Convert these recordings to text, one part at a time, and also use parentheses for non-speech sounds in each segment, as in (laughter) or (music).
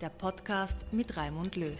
der Podcast mit Raimund Löw.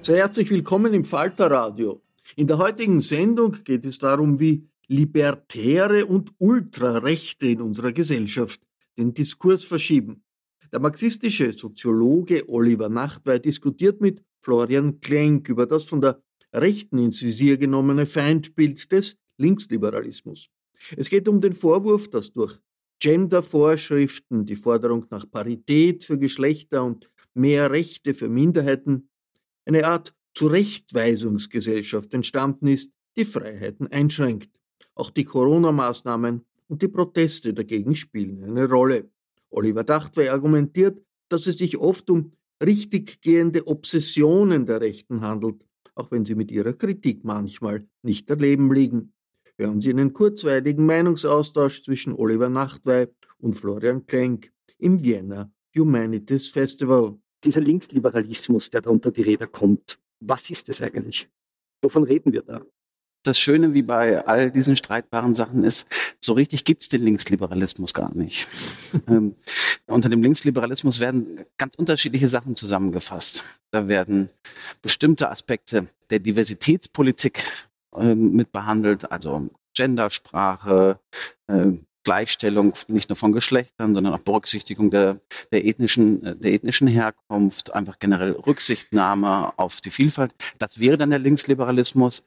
Sehr herzlich willkommen im Falter Radio. In der heutigen Sendung geht es darum, wie Libertäre und Ultrarechte in unserer Gesellschaft den Diskurs verschieben. Der marxistische Soziologe Oliver Nachtwey diskutiert mit Florian Klenk über das von der Rechten ins Visier genommene Feindbild des Linksliberalismus. Es geht um den Vorwurf, dass durch Gendervorschriften, die Forderung nach Parität für Geschlechter und mehr Rechte für Minderheiten eine Art Zurechtweisungsgesellschaft entstanden ist, die Freiheiten einschränkt. Auch die Corona-Maßnahmen und die Proteste dagegen spielen eine Rolle. Oliver Dachtwey argumentiert, dass es sich oft um richtiggehende Obsessionen der Rechten handelt, auch wenn sie mit ihrer Kritik manchmal nicht daneben liegen. Hören Sie einen kurzweiligen Meinungsaustausch zwischen Oliver Nachtwey und Florian Klenk im Vienna Humanities Festival. Dieser Linksliberalismus, der da unter die Räder kommt, was ist es eigentlich? Wovon reden wir da? Das Schöne wie bei all diesen streitbaren Sachen ist, so richtig gibt es den Linksliberalismus gar nicht. (laughs) ähm, unter dem Linksliberalismus werden ganz unterschiedliche Sachen zusammengefasst. Da werden bestimmte Aspekte der Diversitätspolitik ähm, mit behandelt, also Gendersprache, äh, Gleichstellung nicht nur von Geschlechtern, sondern auch Berücksichtigung der, der, ethnischen, äh, der ethnischen Herkunft, einfach generell Rücksichtnahme auf die Vielfalt. Das wäre dann der Linksliberalismus.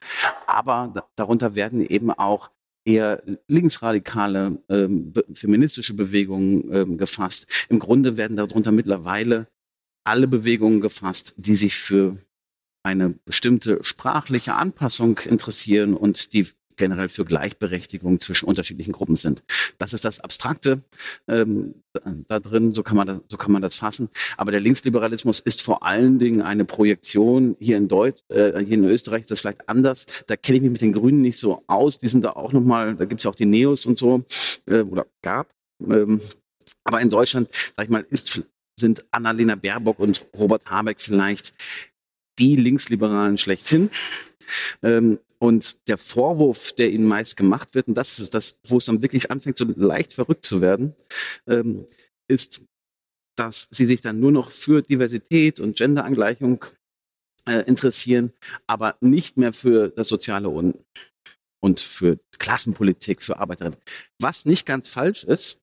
Aber darunter werden eben auch eher linksradikale ähm, feministische Bewegungen ähm, gefasst. Im Grunde werden darunter mittlerweile alle Bewegungen gefasst, die sich für eine bestimmte sprachliche Anpassung interessieren und die generell für Gleichberechtigung zwischen unterschiedlichen Gruppen sind. Das ist das Abstrakte ähm, da drin, so kann, man das, so kann man das fassen. Aber der Linksliberalismus ist vor allen Dingen eine Projektion hier in Deutsch, äh, hier in Österreich ist das vielleicht anders. Da kenne ich mich mit den Grünen nicht so aus. Die sind da auch nochmal, da gibt es ja auch die Neos und so, äh, oder gab. Ähm, aber in Deutschland, sag ich mal, ist, sind Annalena Baerbock und Robert Habeck vielleicht die Linksliberalen schlechthin. Ähm, und der Vorwurf, der ihnen meist gemacht wird, und das ist das, wo es dann wirklich anfängt, so leicht verrückt zu werden, ähm, ist, dass sie sich dann nur noch für Diversität und Genderangleichung äh, interessieren, aber nicht mehr für das soziale Unten. Und für Klassenpolitik, für Arbeiterinnen. Was nicht ganz falsch ist,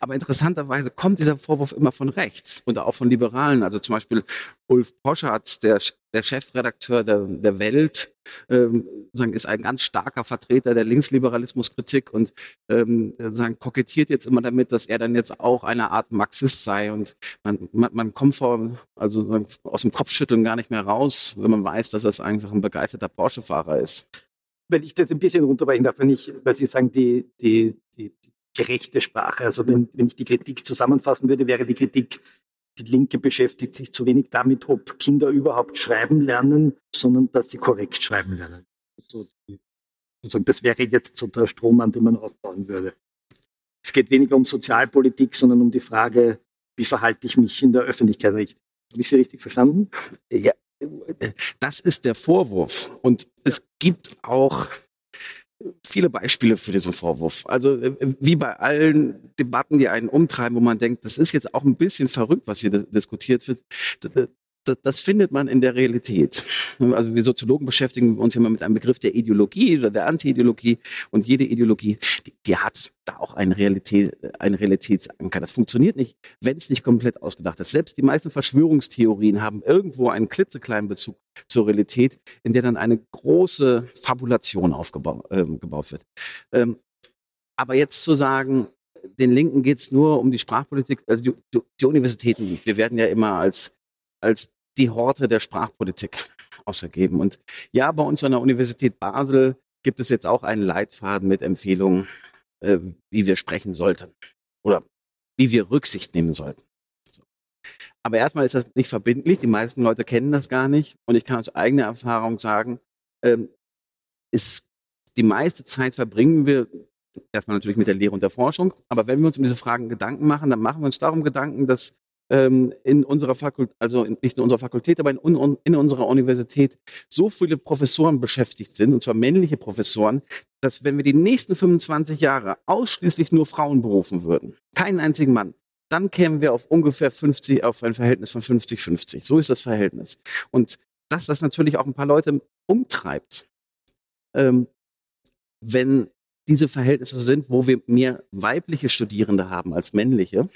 aber interessanterweise kommt dieser Vorwurf immer von rechts und auch von Liberalen. Also zum Beispiel Ulf Poschardt, der, der Chefredakteur der, der Welt, ähm, ist ein ganz starker Vertreter der Linksliberalismuskritik und ähm, kokettiert jetzt immer damit, dass er dann jetzt auch eine Art Marxist sei. Und man, man, man kommt vor, also aus dem Kopfschütteln gar nicht mehr raus, wenn man weiß, dass das einfach ein begeisterter Porsche-Fahrer ist wenn ich das ein bisschen runterbrechen darf, wenn ich, weil Sie sagen, die, die, die, die gerechte Sprache, also wenn, wenn ich die Kritik zusammenfassen würde, wäre die Kritik, die Linke beschäftigt sich zu wenig damit, ob Kinder überhaupt schreiben lernen, sondern dass sie korrekt schreiben lernen. So, das wäre jetzt so der Strom, an dem man aufbauen würde. Es geht weniger um Sozialpolitik, sondern um die Frage, wie verhalte ich mich in der Öffentlichkeit richtig. Habe ich Sie richtig verstanden? Ja, das ist der Vorwurf. Und es gibt auch viele Beispiele für diesen Vorwurf. Also äh, wie bei allen Debatten, die einen umtreiben, wo man denkt, das ist jetzt auch ein bisschen verrückt, was hier diskutiert wird das, das, findet man in der Realität. Also wir Soziologen beschäftigen uns ja immer mit einem Begriff der Ideologie oder der Anti-Ideologie und jede Ideologie, die, die hat da auch einen, Realität, einen Realitätsanker. Das funktioniert nicht, wenn es nicht komplett ausgedacht ist. Selbst die meisten Verschwörungstheorien haben irgendwo einen klitzekleinen Bezug zur Realität, in der dann eine große Fabulation aufgebaut äh, wird. Ähm, aber jetzt zu sagen, den Linken geht es nur um die Sprachpolitik, also die, die, Universitäten, wir werden ja immer als, als die Horte der Sprachpolitik (laughs) ausgegeben. Und ja, bei uns an der Universität Basel gibt es jetzt auch einen Leitfaden mit Empfehlungen, äh, wie wir sprechen sollten oder wie wir Rücksicht nehmen sollten. So. Aber erstmal ist das nicht verbindlich. Die meisten Leute kennen das gar nicht. Und ich kann aus eigener Erfahrung sagen, ähm, ist die meiste Zeit verbringen wir erstmal natürlich mit der Lehre und der Forschung. Aber wenn wir uns um diese Fragen Gedanken machen, dann machen wir uns darum Gedanken, dass in unserer Fakultät, also nicht in unserer Fakultät, aber in, in, unserer Universität so viele Professoren beschäftigt sind, und zwar männliche Professoren, dass wenn wir die nächsten 25 Jahre ausschließlich nur Frauen berufen würden, keinen einzigen Mann, dann kämen wir auf ungefähr 50, auf ein Verhältnis von 50-50. So ist das Verhältnis. Und dass das natürlich auch ein paar Leute umtreibt, ähm, wenn diese Verhältnisse sind, wo wir mehr weibliche Studierende haben als männliche,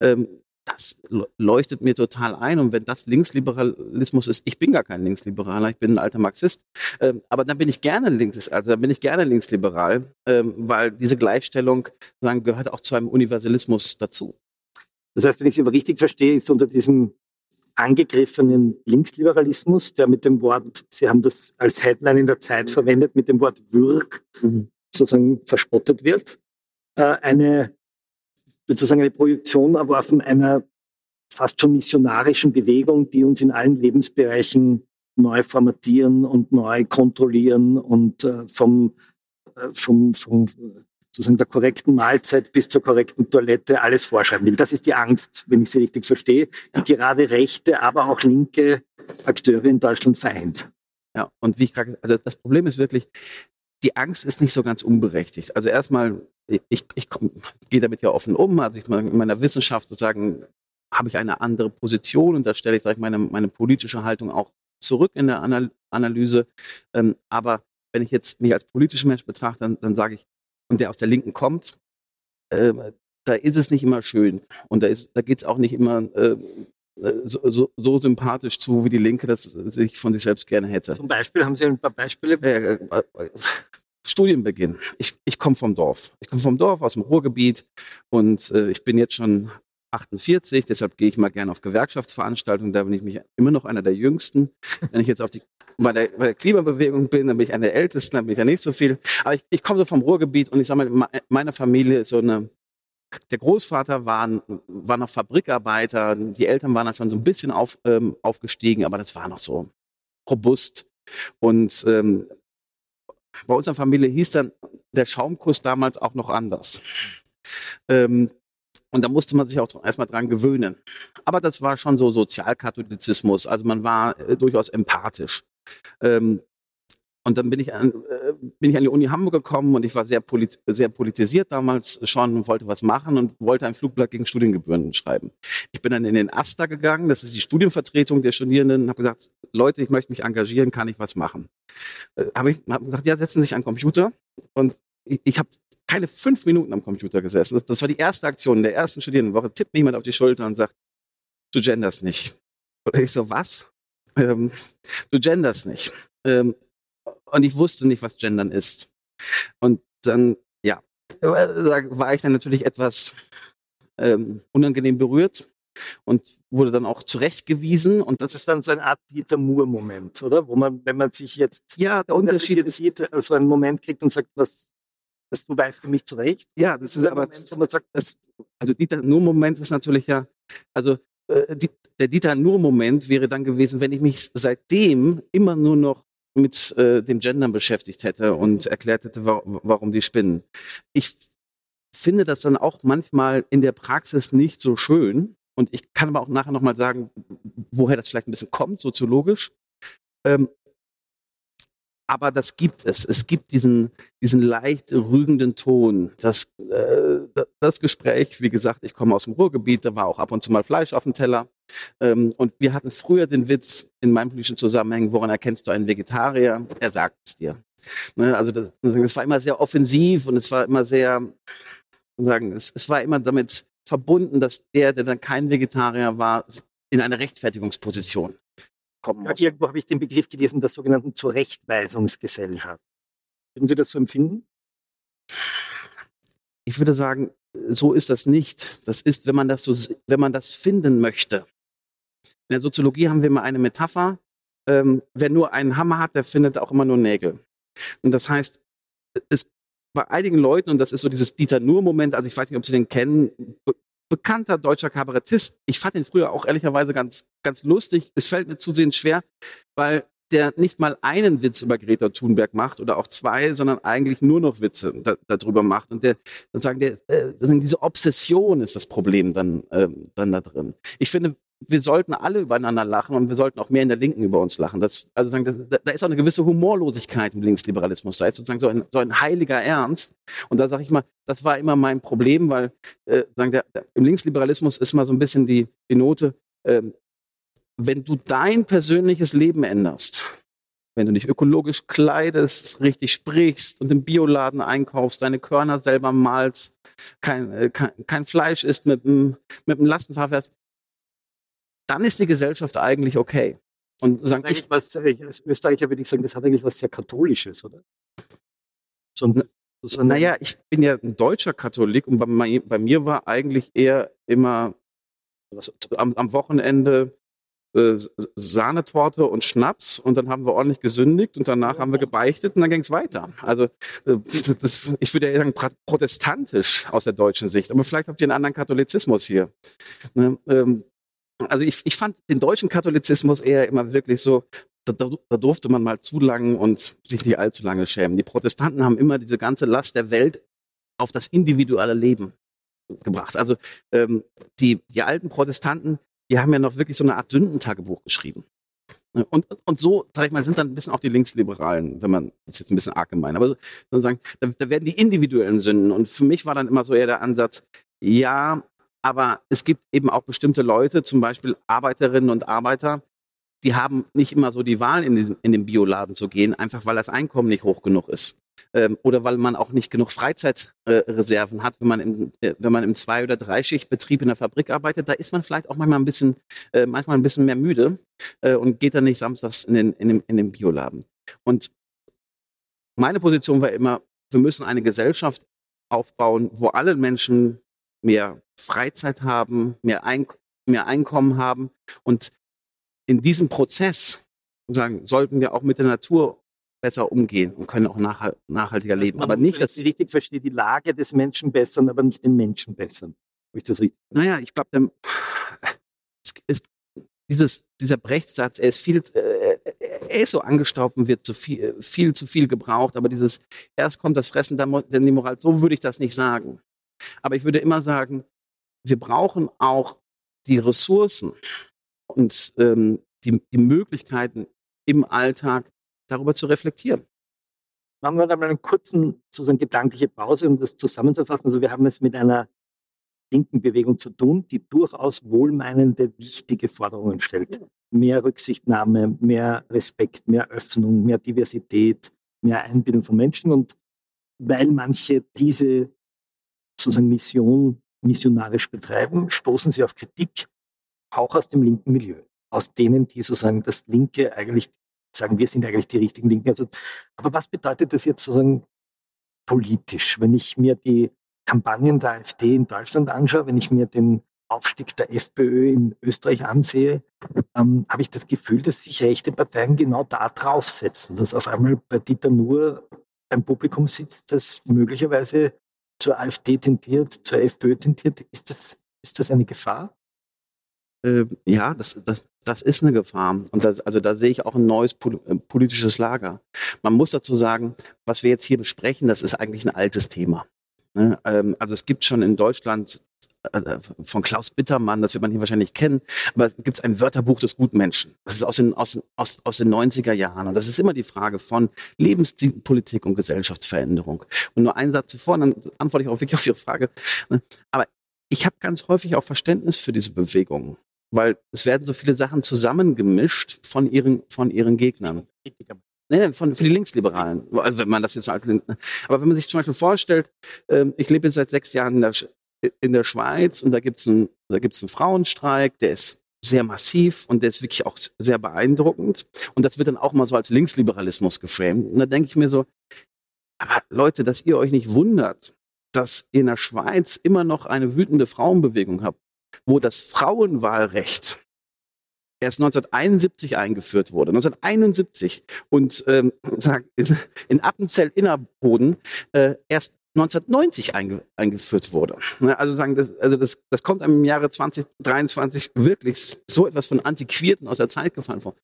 ähm, das leuchtet mir total ein. Und wenn das Linksliberalismus ist, ich bin gar kein Linksliberaler, ich bin ein alter Marxist, ähm, aber dann bin ich gerne links, also dann bin ich gerne linksliberal, ähm, weil diese Gleichstellung sagen, gehört auch zu einem Universalismus dazu. Das heißt, wenn ich Sie aber richtig verstehe, ist unter diesem angegriffenen Linksliberalismus, der mit dem Wort, Sie haben das als Headline in der Zeit verwendet, mit dem Wort Würg mhm. sozusagen verspottet wird, äh, eine sozusagen eine Projektion erworfen einer fast schon missionarischen Bewegung, die uns in allen Lebensbereichen neu formatieren und neu kontrollieren und äh, vom, äh, vom, vom sozusagen der korrekten Mahlzeit bis zur korrekten Toilette alles vorschreiben will. Das ist die Angst, wenn ich sie richtig verstehe, die gerade rechte, aber auch linke Akteure in Deutschland vereint. Ja, und wie ich gerade, also das Problem ist wirklich, die Angst ist nicht so ganz unberechtigt. Also erstmal, ich, ich komm, gehe damit ja offen um. Also ich, in meiner Wissenschaft sozusagen habe ich eine andere Position und da stelle ich, ich meine, meine politische Haltung auch zurück in der Anal Analyse. Ähm, aber wenn ich jetzt mich als politischer Mensch betrachte, dann, dann sage ich, und der aus der Linken kommt, äh, da ist es nicht immer schön. Und da, da geht es auch nicht immer äh, so, so, so, sympathisch zu, wie die Linke das sich von sich selbst gerne hätte. Zum Beispiel haben Sie ein paar Beispiele? Äh, äh, Studienbeginn. Ich, ich komme vom Dorf. Ich komme vom Dorf aus dem Ruhrgebiet und äh, ich bin jetzt schon 48, deshalb gehe ich mal gerne auf Gewerkschaftsveranstaltungen, da bin ich mich immer noch einer der Jüngsten. Wenn ich jetzt auf die, bei, der, bei der Klimabewegung bin, dann bin ich einer der Ältesten, dann bin ich ja nicht so viel. Aber ich, ich komme so vom Ruhrgebiet und ich sage mal, meine Familie ist so eine der Großvater war, war noch Fabrikarbeiter, die Eltern waren dann schon so ein bisschen auf, ähm, aufgestiegen, aber das war noch so robust. Und ähm, bei unserer Familie hieß dann der Schaumkuss damals auch noch anders. Ähm, und da musste man sich auch erstmal dran gewöhnen. Aber das war schon so Sozialkatholizismus, also man war äh, durchaus empathisch. Ähm, und dann bin ich an, äh, bin ich an die Uni Hamburg gekommen und ich war sehr, polit sehr politisiert damals schon und wollte was machen und wollte ein Flugblatt gegen Studiengebühren schreiben. Ich bin dann in den AStA gegangen, das ist die Studienvertretung der Studierenden, und habe gesagt, Leute, ich möchte mich engagieren, kann ich was machen? Äh, habe ich hab gesagt, ja, setzen Sie sich an den Computer und ich, ich habe keine fünf Minuten am Computer gesessen. Das, das war die erste Aktion in der ersten Studierendenwoche. Tippt mir jemand auf die Schulter und sagt, du genders nicht. Und ich so, was? Ähm, du genders nicht. Ähm, und ich wusste nicht, was Gendern ist. Und dann, ja, da war ich dann natürlich etwas ähm, unangenehm berührt und wurde dann auch zurechtgewiesen. Und das, das ist dann so eine Art Dieter Moore-Moment, oder? Wo man, wenn man sich jetzt ja, der Unterschied ist, sieht, also einen Moment kriegt und sagt, was, das du weißt für mich zurecht. Ja, das ist aber, Moment, wo man sagt, das, also Dieter Moore-Moment ist natürlich ja, also äh, die, der Dieter Nur-Moment wäre dann gewesen, wenn ich mich seitdem immer nur noch mit äh, dem Gendern beschäftigt hätte und erklärt hätte, wa warum die spinnen. Ich finde das dann auch manchmal in der Praxis nicht so schön. Und ich kann aber auch nachher nochmal sagen, woher das vielleicht ein bisschen kommt, soziologisch. Ähm, aber das gibt es. Es gibt diesen, diesen leicht rügenden Ton. Das, äh, das Gespräch, wie gesagt, ich komme aus dem Ruhrgebiet, da war auch ab und zu mal Fleisch auf dem Teller. Ähm, und wir hatten früher den Witz in meinem politischen Zusammenhang, woran erkennst du einen Vegetarier? Er sagt es dir. Ne, also das, das, war immer sehr offensiv und es war immer sehr, sagen, es, es war immer damit verbunden, dass der, der dann kein Vegetarier war, in eine Rechtfertigungsposition kommen muss. Ja, irgendwo habe ich den Begriff gelesen der sogenannten Zurechtweisungsgesellschaft. Würden Sie das so empfinden? Ich würde sagen, so ist das nicht. Das ist, wenn man das so, wenn man das finden möchte. In der Soziologie haben wir immer eine Metapher. Ähm, wer nur einen Hammer hat, der findet auch immer nur Nägel. Und das heißt, es bei einigen Leuten, und das ist so dieses Dieter Nuhr-Moment, also ich weiß nicht, ob Sie den kennen, bekannter deutscher Kabarettist. Ich fand ihn früher auch ehrlicherweise ganz, ganz lustig. Es fällt mir zusehends schwer, weil der nicht mal einen Witz über Greta Thunberg macht oder auch zwei, sondern eigentlich nur noch Witze da, darüber macht. Und der sozusagen der, äh, diese Obsession ist das Problem dann, äh, dann da drin. Ich finde, wir sollten alle übereinander lachen und wir sollten auch mehr in der Linken über uns lachen. Das, also sagen, da, da ist auch eine gewisse Humorlosigkeit im Linksliberalismus. Da ist sozusagen so ein, so ein heiliger Ernst. Und da sage ich mal, das war immer mein Problem, weil äh, sagen, der, im Linksliberalismus ist mal so ein bisschen die, die Note, äh, wenn du dein persönliches Leben änderst, wenn du dich ökologisch kleidest, richtig sprichst und im Bioladen einkaufst, deine Körner selber malst, kein, äh, kein, kein Fleisch isst mit einem, mit einem Lastenfahrwerk, dann ist die Gesellschaft eigentlich okay. Und sagen, ich, was, als Österreicher würde ich sagen, das hat eigentlich was sehr Katholisches, oder? So, so naja, ich bin ja ein deutscher Katholik und bei, bei mir war eigentlich eher immer was, am, am, Wochenende äh, Sahnetorte und Schnaps und dann haben wir ordentlich gesündigt und danach haben wir gebeichtet und dann ging es weiter. Also äh, das, ich würde ja sagen protestantisch aus der deutschen Sicht, aber vielleicht habt ihr einen anderen Katholizismus hier. Ne? Ähm, also ich, ich fand den deutschen Katholizismus eher immer wirklich so, da, da, durfte man mal zu lang und sich nicht allzu lange schämen. Die Protestanten haben immer diese ganze Last der Welt auf das individuelle Leben gebracht. Also ähm, die, die alten Protestanten, die haben ja noch wirklich so eine Art Sündentagebuch geschrieben. Und, und so, sag ich mal, sind dann ein bisschen auch die Linksliberalen, wenn man, das ist jetzt ein bisschen arg gemein, aber sozusagen, da, da werden die individuellen Sünden. Und für mich war dann immer so eher der Ansatz, ja, aber es gibt eben auch bestimmte Leute, zum Beispiel Arbeiterinnen und Arbeiter, die haben nicht immer so die Wahl, in den, in den Bioladen zu gehen, einfach weil das Einkommen nicht hoch genug ist. Ähm, oder weil man auch nicht genug Freizeitreserven äh, hat, wenn man, im, äh, wenn man im Zwei- oder Dreischichtbetrieb in der Fabrik arbeitet, da ist man vielleicht auch manchmal ein bisschen, äh, manchmal ein bisschen mehr müde äh, und geht dann nicht samstags in den, in, den, in den Bioladen. Und meine Position war immer, wir müssen eine Gesellschaft aufbauen, wo alle Menschen mehr Freizeit haben, mehr, Eink mehr Einkommen haben. Und in diesem Prozess sagen, sollten wir auch mit der Natur besser umgehen und können auch nachhalt nachhaltiger also leben. Aber nicht, dass ich richtig verstehe, die Lage des Menschen bessern, aber nicht den Menschen bessern. ich das richtig? Naja, ich glaube, dieses, dieser Brechtsatz, er ist viel, äh, er ist so angestaubt und wird zu viel, viel zu viel gebraucht, aber dieses, erst kommt das Fressen, dann die Moral, so würde ich das nicht sagen. Aber ich würde immer sagen, wir brauchen auch die Ressourcen und ähm, die, die Möglichkeiten im Alltag darüber zu reflektieren. Machen wir da mal eine kurzen, sozusagen gedankliche Pause, um das zusammenzufassen. Also wir haben es mit einer linken Bewegung zu tun, die durchaus wohlmeinende, wichtige Forderungen stellt. Mehr Rücksichtnahme, mehr Respekt, mehr Öffnung, mehr Diversität, mehr Einbindung von Menschen. Und weil manche diese sozusagen Mission missionarisch betreiben, stoßen sie auf Kritik, auch aus dem linken Milieu. Aus denen, die sozusagen das Linke eigentlich sagen, wir sind eigentlich die richtigen Linken. Also, aber was bedeutet das jetzt sozusagen politisch? Wenn ich mir die Kampagnen der AfD in Deutschland anschaue, wenn ich mir den Aufstieg der FPÖ in Österreich ansehe, ähm, habe ich das Gefühl, dass sich rechte Parteien genau da draufsetzen, dass auf einmal bei Dieter Nuhr ein Publikum sitzt, das möglicherweise zur AfD tendiert, zur FPÖ tendiert. Ist das, ist das eine Gefahr? Äh, ja, das, das, das ist eine Gefahr. Und das, also da sehe ich auch ein neues äh, politisches Lager. Man muss dazu sagen, was wir jetzt hier besprechen, das ist eigentlich ein altes Thema. Ne? Ähm, also es gibt schon in Deutschland von Klaus Bittermann, das wird man hier wahrscheinlich kennen, aber es gibt ein Wörterbuch des Gutmenschen. Das ist aus den, aus, aus, den 90er Jahren. Und das ist immer die Frage von Lebensstilpolitik und Gesellschaftsveränderung. Und nur einen Satz zuvor, dann antworte ich auch wirklich auf Ihre Frage. Aber ich habe ganz häufig auch Verständnis für diese Bewegung, weil es werden so viele Sachen zusammengemischt von ihren, von ihren Gegnern. Nee, von, für die Linksliberalen, also wenn man das jetzt so als Aber wenn man sich zum Beispiel vorstellt, äh, ich lebe jetzt seit sechs Jahren in der, in der Schweiz und da gibt es einen, einen Frauenstreik, der ist sehr massiv und der ist wirklich auch sehr beeindruckend. Und das wird dann auch mal so als Linksliberalismus geframed. Und da denke ich mir so, aber Leute, dass ihr euch nicht wundert, dass ihr in der Schweiz immer noch eine wütende Frauenbewegung habt, wo das Frauenwahlrecht erst 1971 eingeführt wurde. 1971 und ähm, in, in Appenzell-Innerboden äh, erst 1990 einge eingeführt wurde. Ne, also sagen, das, also das, das kommt im Jahre 2023 wirklich so etwas von Antiquierten aus der Zeit gefallen vor.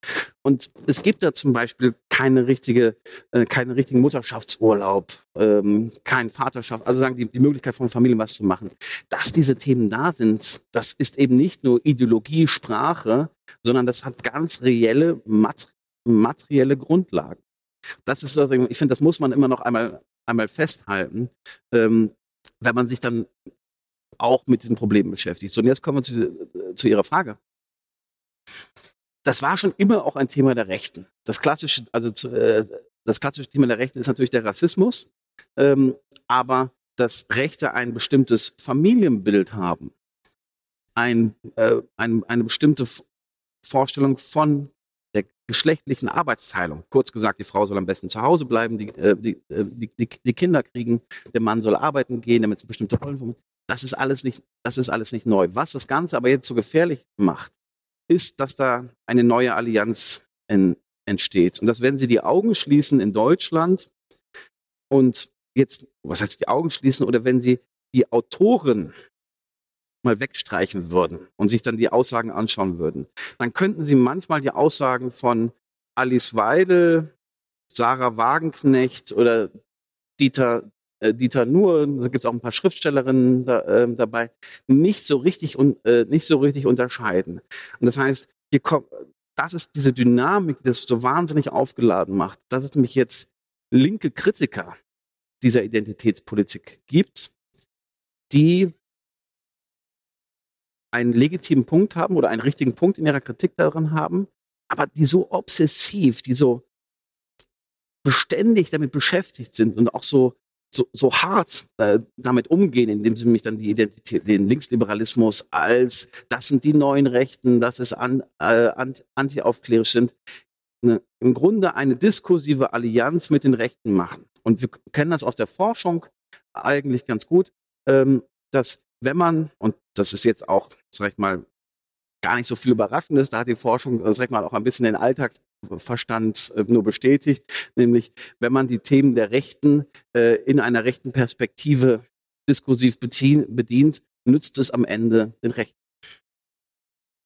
Und es gibt da zum Beispiel keine richtige, äh, keinen richtigen Mutterschaftsurlaub, ähm, kein Vaterschaft, also sagen die, die Möglichkeit von Familien was zu machen. Dass diese Themen da sind, das ist eben nicht nur Ideologie, Sprache, sondern das hat ganz reelle, mat materielle Grundlagen. Das ist, also, ich finde, das muss man immer noch einmal einmal festhalten, ähm, wenn man sich dann auch mit diesem Problem beschäftigt. So, und jetzt kommen wir zu, zu Ihrer Frage. Das war schon immer auch ein Thema der Rechten. Das klassische, also zu, äh, das klassische Thema der Rechten ist natürlich der Rassismus, ähm, aber dass Rechte ein bestimmtes Familienbild haben, ein, äh, ein, eine bestimmte Vorstellung von geschlechtlichen Arbeitsteilung. Kurz gesagt, die Frau soll am besten zu Hause bleiben, die, äh, die, äh, die, die, die Kinder kriegen, der Mann soll arbeiten gehen, damit es bestimmte Rollen das ist alles nicht, das ist alles nicht neu. Was das Ganze aber jetzt so gefährlich macht, ist, dass da eine neue Allianz in, entsteht. Und dass wenn Sie die Augen schließen in Deutschland und jetzt, was heißt die Augen schließen, oder wenn Sie die Autoren mal wegstreichen würden und sich dann die Aussagen anschauen würden, dann könnten Sie manchmal die Aussagen von Alice Weidel, Sarah Wagenknecht oder Dieter, äh, Dieter Nuhr, da gibt es auch ein paar Schriftstellerinnen da, äh, dabei, nicht so richtig un, äh, nicht so richtig unterscheiden. Und das heißt, hier kommt, das ist diese Dynamik, die das so wahnsinnig aufgeladen macht, dass es nämlich jetzt linke Kritiker dieser Identitätspolitik gibt, die einen legitimen Punkt haben oder einen richtigen Punkt in ihrer Kritik daran haben, aber die so obsessiv, die so beständig damit beschäftigt sind und auch so, so, so hart äh, damit umgehen, indem sie mich dann die Identität, den Linksliberalismus als, das sind die neuen Rechten, das ist an, äh, anti-aufklärisch sind, ne, im Grunde eine diskursive Allianz mit den Rechten machen. Und wir kennen das aus der Forschung eigentlich ganz gut, ähm, dass wenn man, und das ist jetzt auch, sag ich mal, gar nicht so viel Überraschendes, da hat die Forschung, sag ich mal, auch ein bisschen den Alltagsverstand äh, nur bestätigt, nämlich wenn man die Themen der Rechten äh, in einer rechten Perspektive diskursiv bedient, nützt es am Ende den Rechten.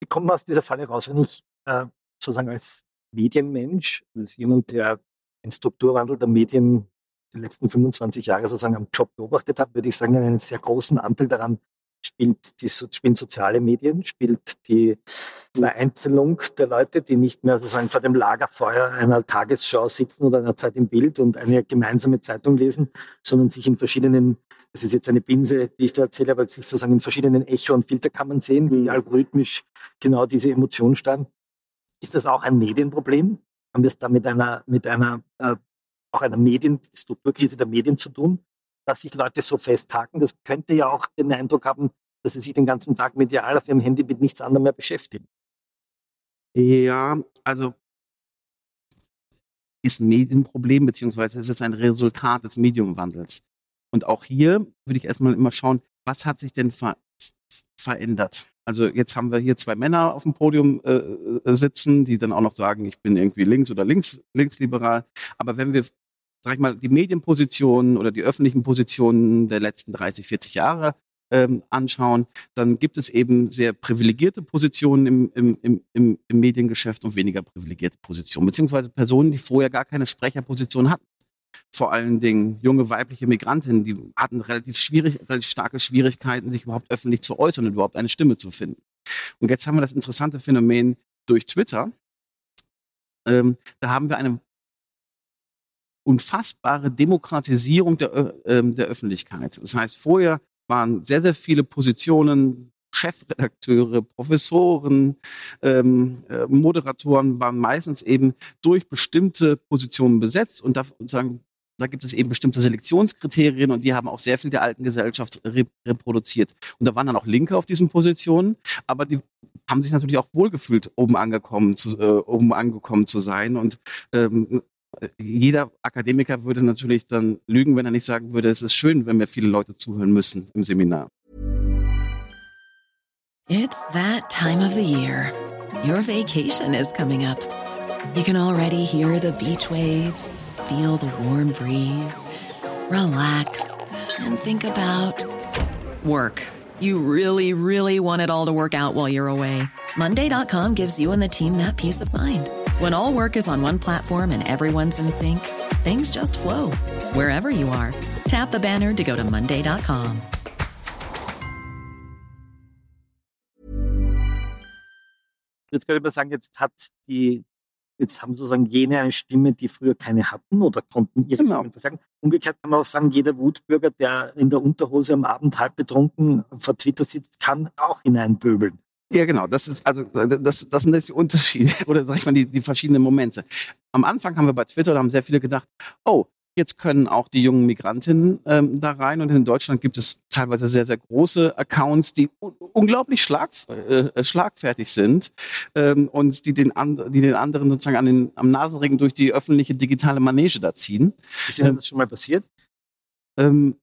Wie kommt man aus dieser Falle raus, wenn ich äh, sozusagen als Medienmensch, als jemand, der den Strukturwandel der Medien die letzten 25 Jahre sozusagen am Job beobachtet habe, würde ich sagen, einen sehr großen Anteil daran spielt die, spielen soziale Medien, spielt die Vereinzelung der Leute, die nicht mehr sozusagen vor dem Lagerfeuer einer Tagesschau sitzen oder einer Zeit im Bild und eine gemeinsame Zeitung lesen, sondern sich in verschiedenen, das ist jetzt eine Binse, die ich da erzähle, aber sich sozusagen in verschiedenen Echo- und Filterkammern sehen, die algorithmisch genau diese Emotionen steuern. Ist das auch ein Medienproblem? Haben wir es da mit einer, mit einer, äh, auch einer Medienstrukturkrise der Medien zu tun? dass sich Leute so festhaken. Das könnte ja auch den Eindruck haben, dass sie sich den ganzen Tag medial auf ihrem Handy mit nichts anderem mehr beschäftigen. Ja, also ist ein Medienproblem, beziehungsweise es ist ein Resultat des Mediumwandels. Und auch hier würde ich erstmal immer schauen, was hat sich denn ver verändert? Also jetzt haben wir hier zwei Männer auf dem Podium äh, äh sitzen, die dann auch noch sagen, ich bin irgendwie links oder links, linksliberal. Aber wenn wir sag ich mal, die Medienpositionen oder die öffentlichen Positionen der letzten 30, 40 Jahre ähm, anschauen, dann gibt es eben sehr privilegierte Positionen im, im, im, im, Mediengeschäft und weniger privilegierte Positionen, beziehungsweise Personen, die vorher gar keine Sprecherposition hatten. Vor allen Dingen junge weibliche Migrantinnen, die hatten relativ, schwierig, relativ starke Schwierigkeiten, sich überhaupt öffentlich zu äußern und überhaupt eine Stimme zu finden. Und jetzt haben wir das interessante Phänomen durch Twitter. Ähm, da haben wir eine unfassbare Demokratisierung der, äh, der Öffentlichkeit. Das heißt, vorher waren sehr, sehr viele Positionen, Chefredakteure, Professoren, ähm, äh, Moderatoren waren meistens eben durch bestimmte Positionen besetzt und da, sagen, da gibt es eben bestimmte Selektionskriterien und die haben auch sehr viel der alten Gesellschaft reproduziert. Und da waren dann auch Linke auf diesen Positionen, aber die haben sich natürlich auch wohlgefühlt, oben angekommen zu, äh, oben angekommen zu sein und ähm, jeder Akademiker würde natürlich dann lügen, wenn er nicht sagen würde, es ist schön, wenn mir viele Leute zuhören müssen im Seminar. It's that time of the year. Your vacation is coming up. You can already hear the beach waves, feel the warm breeze, relax and think about work. You really, really want it all to work out while you're away. Monday.com gives you and the team that peace of mind. When all work is on one platform and everyone's in sync, things just flow wherever you are. Tap the banner to go to Monday.com. Jetzt könnte man sagen, jetzt hat die, jetzt haben sozusagen jene eine Stimme, die früher keine hatten oder konnten ihre genau. Stimmen verstärken. Umgekehrt kann man auch sagen, jeder Wutbürger, der in der Unterhose am Abend halb betrunken vor Twitter sitzt, kann auch hineinböbeln. Ja, genau. Das ist also das, das sind jetzt die Unterschiede (laughs) oder sag ich mal die, die verschiedenen Momente. Am Anfang haben wir bei Twitter, da haben sehr viele gedacht, oh, jetzt können auch die jungen Migrantinnen ähm, da rein und in Deutschland gibt es teilweise sehr, sehr große Accounts, die unglaublich schlag, äh, schlagfertig sind ähm, und die den, and, die den anderen sozusagen an den, am Nasenring durch die öffentliche digitale Manege da ziehen. Ist Ihnen das schon mal passiert? Ähm,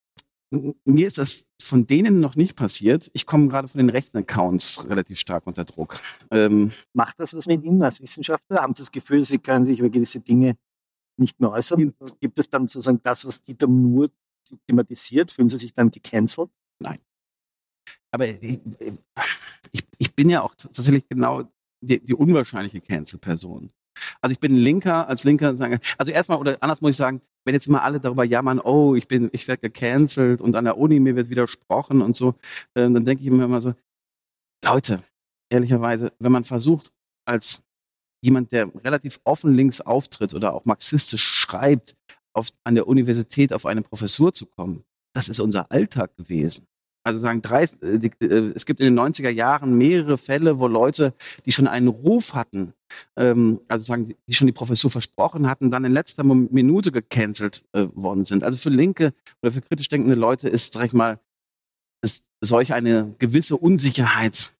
mir ist das von denen noch nicht passiert. Ich komme gerade von den rechten Accounts relativ stark unter Druck. Ähm, Macht das was mit Ihnen als Wissenschaftler? Haben Sie das Gefühl, Sie können sich über gewisse Dinge nicht mehr äußern? Gibt es dann sozusagen das, was Dieter nur thematisiert? Fühlen Sie sich dann gecancelt? Nein. Aber ich, ich, ich bin ja auch tatsächlich genau die, die unwahrscheinliche Cancel-Person. Also ich bin Linker, als Linker sagen, also erstmal, oder anders muss ich sagen, wenn jetzt immer alle darüber jammern, oh, ich bin, ich werde gecancelt und an der Uni mir wird widersprochen und so, äh, dann denke ich mir immer so, Leute, ehrlicherweise, wenn man versucht, als jemand, der relativ offen links auftritt oder auch marxistisch schreibt, auf, an der Universität auf eine Professur zu kommen, das ist unser Alltag gewesen. Also sagen, drei, äh, die, äh, es gibt in den 90er Jahren mehrere Fälle, wo Leute, die schon einen Ruf hatten, ähm, also sagen, die schon die Professur versprochen hatten, dann in letzter Minute gecancelt äh, worden sind. Also für linke oder für kritisch denkende Leute ist, sag ich mal, ist solch eine gewisse Unsicherheit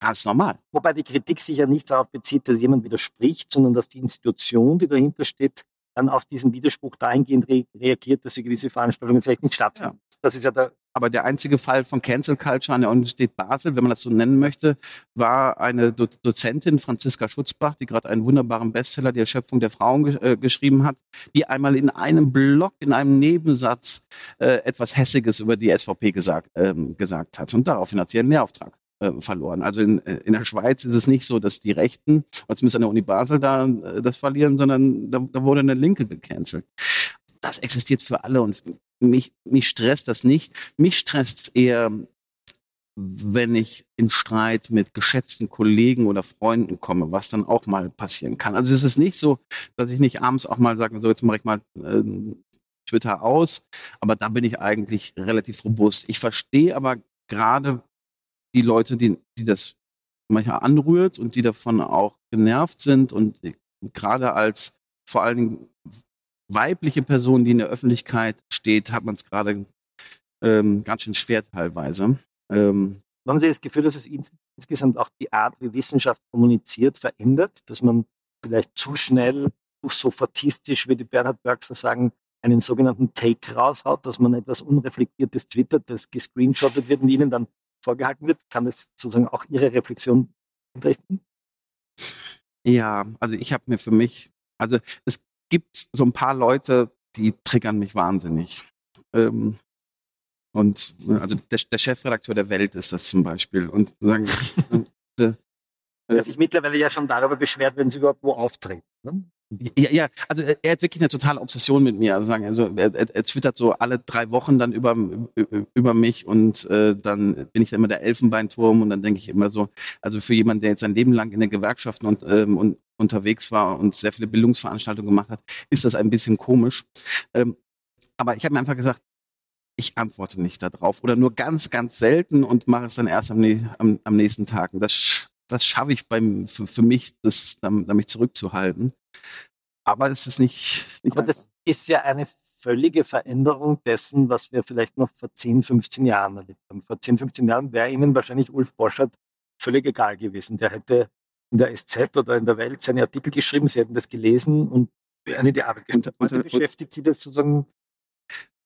ganz normal. Wobei die Kritik sich ja nicht darauf bezieht, dass jemand widerspricht, sondern dass die Institution, die dahinter steht, dann auf diesen Widerspruch dahingehend re reagiert, dass sie gewisse Veranstaltungen vielleicht nicht stattfinden. Ja. Das ist ja der aber der einzige Fall von Cancel Culture an der Universität Basel, wenn man das so nennen möchte, war eine Do Dozentin, Franziska Schutzbach, die gerade einen wunderbaren Bestseller, die Erschöpfung der Frauen, ge äh, geschrieben hat, die einmal in einem Blog, in einem Nebensatz äh, etwas Hässiges über die SVP gesagt, ähm, gesagt hat. Und daraufhin hat sie einen Lehrauftrag äh, verloren. Also in, äh, in der Schweiz ist es nicht so, dass die Rechten, zumindest an der Uni Basel, da äh, das verlieren, sondern da, da wurde eine Linke gecancelt das existiert für alle und mich, mich stresst das nicht. Mich stresst eher wenn ich in Streit mit geschätzten Kollegen oder Freunden komme, was dann auch mal passieren kann. Also es ist nicht so, dass ich nicht abends auch mal sage, so jetzt mache ich mal äh, Twitter aus, aber da bin ich eigentlich relativ robust. Ich verstehe aber gerade die Leute, die, die das manchmal anrührt und die davon auch genervt sind und gerade als vor allen Dingen weibliche Person, die in der Öffentlichkeit steht, hat man es gerade ähm, ganz schön schwer teilweise. Ähm, haben Sie das Gefühl, dass es insgesamt auch die Art, wie Wissenschaft kommuniziert, verändert? Dass man vielleicht zu schnell, so fatistisch, wie die Bernhard Bergser sagen, einen sogenannten Take raushaut, dass man etwas Unreflektiertes twittert, das gescreenshottet wird und Ihnen dann vorgehalten wird? Kann das sozusagen auch Ihre Reflexion entrichten? Ja, also ich habe mir für mich, also es gibt so ein paar Leute, die triggern mich wahnsinnig. Ähm, und ne, also der, der, Chefredakteur der Welt ist das zum Beispiel. Und sagen, (laughs) äh, der sich mittlerweile ja schon darüber beschwert, wenn sie überhaupt wo auftreten. Ne? Ja, ja, also er hat wirklich eine totale Obsession mit mir. Also, sagen, also er, er, twittert so alle drei Wochen dann über, über mich und äh, dann bin ich dann immer der Elfenbeinturm und dann denke ich immer so, also für jemanden, der jetzt sein Leben lang in den Gewerkschaften und, ähm, und unterwegs war und sehr viele Bildungsveranstaltungen gemacht hat, ist das ein bisschen komisch. Ähm, aber ich habe mir einfach gesagt, ich antworte nicht darauf oder nur ganz, ganz selten und mache es dann erst am, am, am nächsten Tag. Und das, das schaffe ich beim, für, für mich, das, damit zurückzuhalten. Aber es ist nicht. nicht Aber das ist ja eine völlige Veränderung dessen, was wir vielleicht noch vor 10, 15 Jahren erlebt haben. Vor 10, 15 Jahren wäre Ihnen wahrscheinlich Ulf Boschert völlig egal gewesen. Der hätte in der SZ oder in der Welt seine Artikel geschrieben, Sie hätten das gelesen und eine die Arbeit gestellt. Heute beschäftigt Sie das sozusagen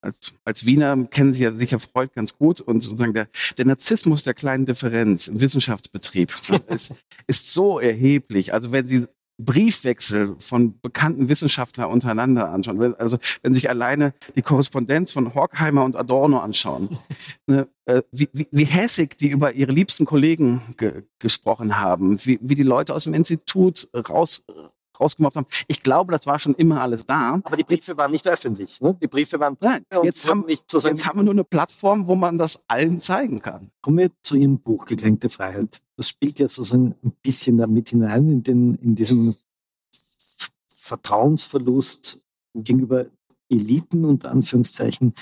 als, als Wiener kennen Sie ja sicher Freud ganz gut und sozusagen der, der Narzissmus der kleinen Differenz im Wissenschaftsbetrieb (laughs) ist, ist so erheblich. Also wenn Sie Briefwechsel von bekannten Wissenschaftlern untereinander anschauen, also wenn sich alleine die Korrespondenz von Horkheimer und Adorno anschauen, (laughs) ne, äh, wie, wie, wie hässig die über ihre liebsten Kollegen ge gesprochen haben, wie, wie die Leute aus dem Institut raus, rausgemobbt haben. Ich glaube, das war schon immer alles da. Aber die Briefe waren nicht öffentlich. Ne? Die Briefe waren Nein, jetzt, haben, nicht jetzt haben wir nur eine Plattform, wo man das allen zeigen kann. Kommen wir zu Ihrem Buch Gekränkte Freiheit. Das spielt ja sozusagen ein bisschen damit hinein in, den, in diesen Vertrauensverlust gegenüber Eliten unter Anführungszeichen.